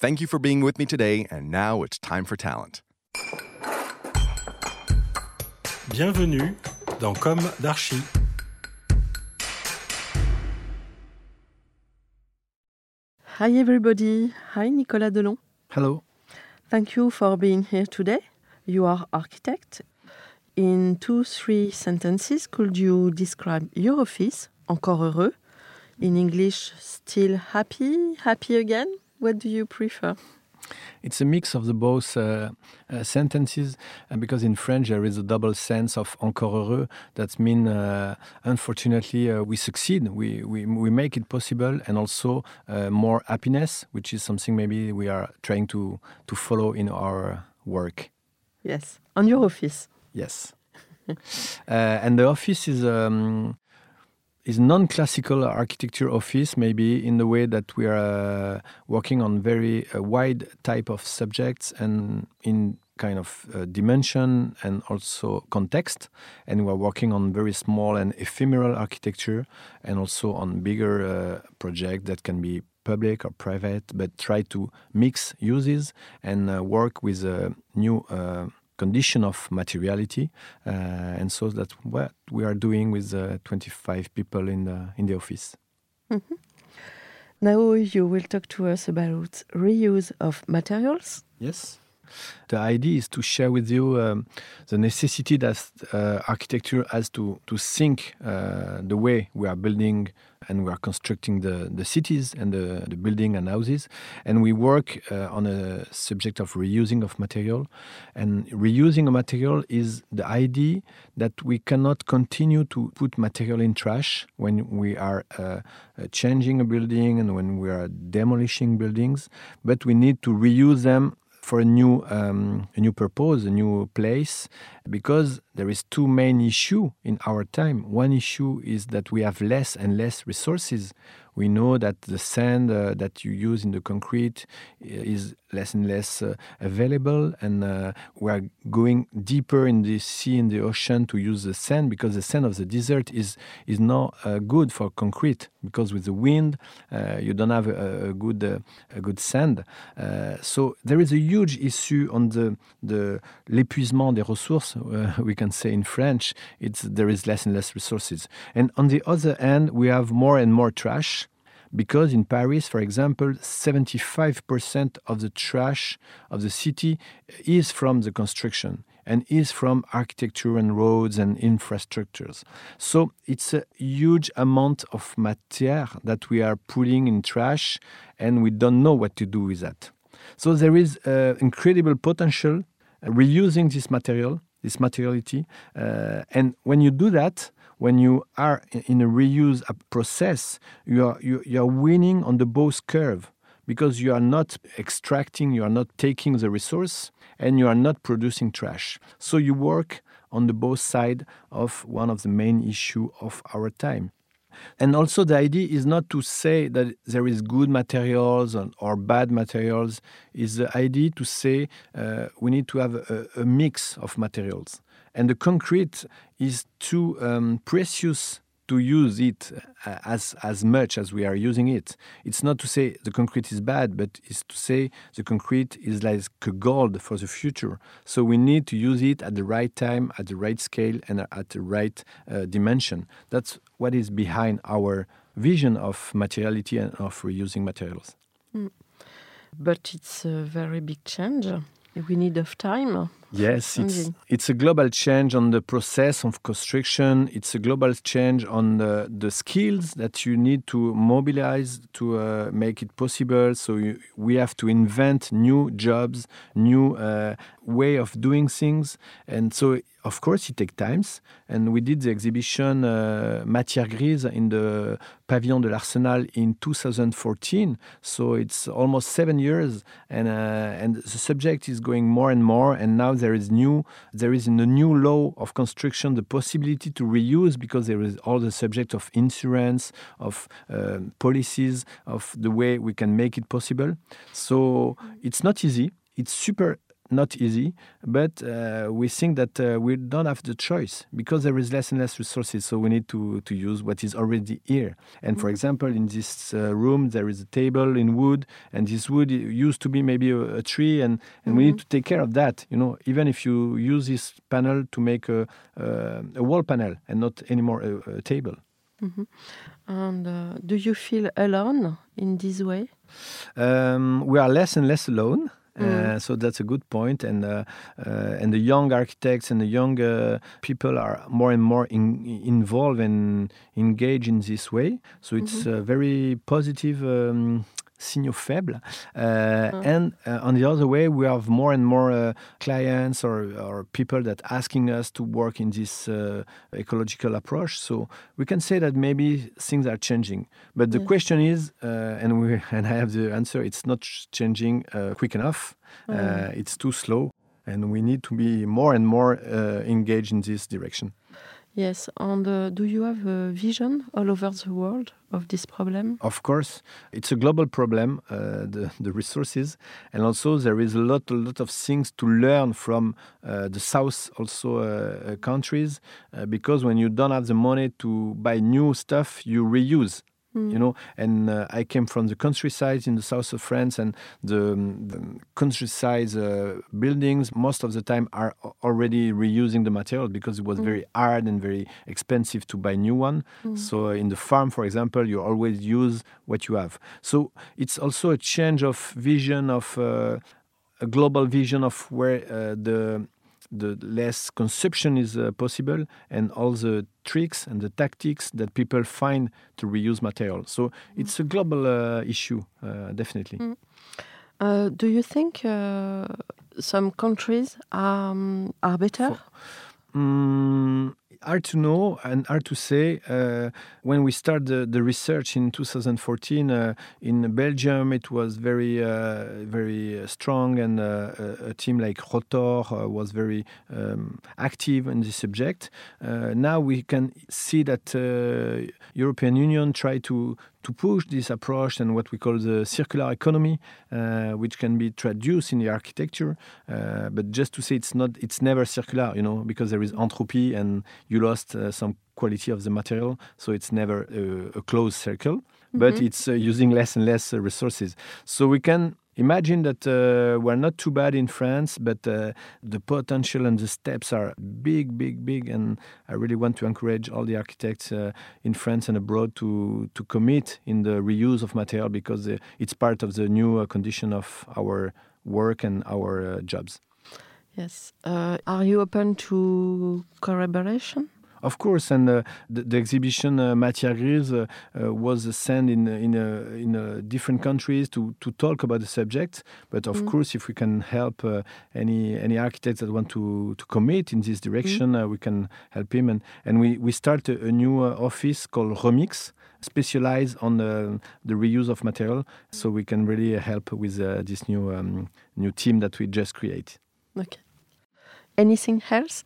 Thank you for being with me today, and now it's time for talent. Bienvenue dans Com d'Archi. Hi everybody. Hi Nicolas Delon. Hello. Thank you for being here today. You are architect. In two, three sentences, could you describe your office, encore heureux? In English, still happy, happy again? What do you prefer? It's a mix of the both uh, uh, sentences uh, because in French there is a double sense of encore heureux. That means, uh, unfortunately, uh, we succeed, we, we, we make it possible, and also uh, more happiness, which is something maybe we are trying to, to follow in our work. Yes, on your office. Yes. and the office is. Um, is non-classical architecture office maybe in the way that we are uh, working on very uh, wide type of subjects and in kind of uh, dimension and also context. And we're working on very small and ephemeral architecture and also on bigger uh, projects that can be public or private but try to mix uses and uh, work with a new uh, condition of materiality, uh, and so that's what we are doing with uh, 25 people in the in the office. Mm-hmm. Now you will talk to us about reuse of materials. Yes. The idea is to share with you um, the necessity that uh, architecture has to, to think uh, the way we are building and we are constructing the, the cities and the, the building and houses. And we work uh, on a subject of reusing of material. And reusing a material is the idea that we cannot continue to put material in trash when we are uh, uh, changing a building and when we are demolishing buildings, but we need to reuse them for a new um, a new purpose, a new place, because there is two main issue in our time. One issue is that we have less and less resources. We know that the sand uh, that you use in the concrete is less and less uh, available, and uh, we are going deeper in the sea, in the ocean, to use the sand because the sand of the desert is is not uh, good for concrete because with the wind uh, you don't have a, a good uh, a good sand. so there is a huge issue on the the l'épuisement des ressources. we can say in French, it's there is less and less resources, and on the other hand, we have more and more trash because in Paris, for example, 75% of the trash of the city is from the construction and is from architecture and roads and infrastructures. So it's a huge amount of matière that we are putting in trash and we don't know what to do with that. So there is uh, incredible potential reusing this material, this materiality. Uh, and when you do that, when you are in a reuse process, you are, you, you are winning on the both curve because you are not extracting, you are not taking the resource, and you are not producing trash. So you work on the both side of one of the main issue of our time. And also the idea is not to say that there is good materials or bad materials. Is the idea to say uh, we need to have a, a mix of materials and the concrete is too um, precious to use it uh, as as much as we are using it. It's not to say the concrete is bad, but it's to say the concrete is like gold for the future. So we need to use it at the right time, at the right scale, and at the right uh, dimension. That's what is behind our vision of materiality and of reusing materials. But it's a very big change. We need of time. Yes, it's, it's a global change on the process of construction. It's a global change on the, the skills that you need to mobilize to uh, make it possible. So you, we have to invent new jobs, new uh, way of doing things. And so, of course, it takes times. And we did the exhibition uh, Matière Grise in the Pavillon de l'Arsenal in 2014. So it's almost seven years. And, uh, and the subject is going more and more. And now there is new there is in the new law of construction the possibility to reuse because there is all the subject of insurance of uh, policies of the way we can make it possible. So it's not easy. It's super not easy, but uh, we think that uh, we don't have the choice because there is less and less resources. So we need to, to use what is already here. And for example, in this uh, room, there is a table in wood, and this wood used to be maybe a, a tree, and, and we need to take care of that. You know, even if you use this panel to make a, a, a wall panel and not anymore a, a table. And uh, do you feel alone in this way? Um, we are less and less alone. Uh, so that's a good point, and uh, uh, and the young architects and the young uh, people are more and more in, involved and engaged in this way. So it's a very positive um, signal faible. Uh, And uh, on the other way, we have more and more uh, clients or, or people that asking us to work in this uh, ecological approach. So we can say that maybe things are changing. But the Yes. question is, uh, and we and I have the answer, it's not changing uh, quick enough. Uh, it's too slow. And we need to be more and more uh, engaged in this direction. Yes. And uh, do you have a vision all over the world of this problem? Of course, it's a global problem, uh, the, the resources, and also there is a lot, a lot of things to learn from uh, the South also uh, countries, uh, because when you don't have the money to buy new stuff, you reuse. You know, and uh, I came from the countryside in the south of France, and the, um, the countryside uh, buildings most of the time are already reusing the material because it was very hard and very expensive to buy new one. So uh, in the farm, for example, you always use what you have. So it's also a change of vision of uh, a global vision of where uh, the the less consumption is uh, possible and all the tricks and the tactics that people find to reuse material. So it's a global uh, issue, uh, definitely. Uh, do you think uh, some countries um, are better? Mm, hard to know and hard to say. Uh, when we started the, the research in 2014 uh, in Belgium, it was very, uh, very strong, and uh, a, team like Rotor uh, was very um, active in this subject. Uh, now we can see that European Union try to to push this approach and what we call the circular economy, uh, which can be traduced in the architecture. Uh, but just to say it's not, it's never circular, you know, because there is entropy and you lost uh, some quality of the material, so it's never uh, a closed circle. But it's uh, using less and less uh, resources. So we can imagine that uh, we're not too bad in France, but uh, the potential and the steps are big, big, big. And I really want to encourage all the architects uh, in France and abroad to, to commit in the reuse of material because uh, it's part of the new uh, condition of our work and our uh, jobs. Yes. Are you open to collaboration? Of course, and uh, the, the exhibition uh, Grise uh, uh, was sent in in uh, in uh, different countries to to talk about the subject. But of course, if we can help uh, any any architects that want to to commit in this direction, uh, we can help him. And and we we start a, a new uh, office called Remix. Specialized on the, the reuse of material, so we can really help with uh, this new um, new team that we just create. Okay. Anything else?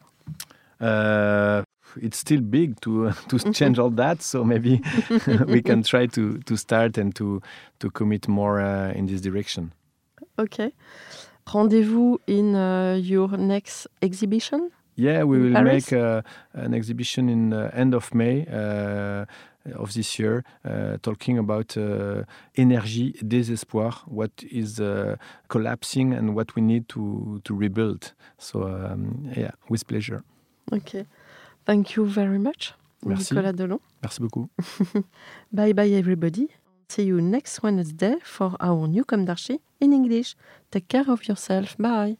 uh, it's still big to to change all that. So maybe we can try to to start and to to commit more uh, in this direction. Okay. Rendezvous in uh, your next exhibition? Yeah, we will Paris? make uh, an exhibition in the end of May. Uh, of this year, uh, talking about uh, énergie, désespoir, what is uh, collapsing and what we need to to rebuild. So um, yeah, with pleasure. Okay. Thank you very much. Merci. Nicolas Delon. Merci beaucoup. Bye bye, everybody. See you next Wednesday for our new Com d'Archi in English. Take care of yourself. Bye.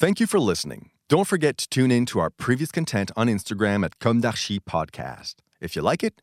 Thank you for listening. Don't forget to tune in to our previous content on Instagram at Com d'Archi Podcast. If you like it,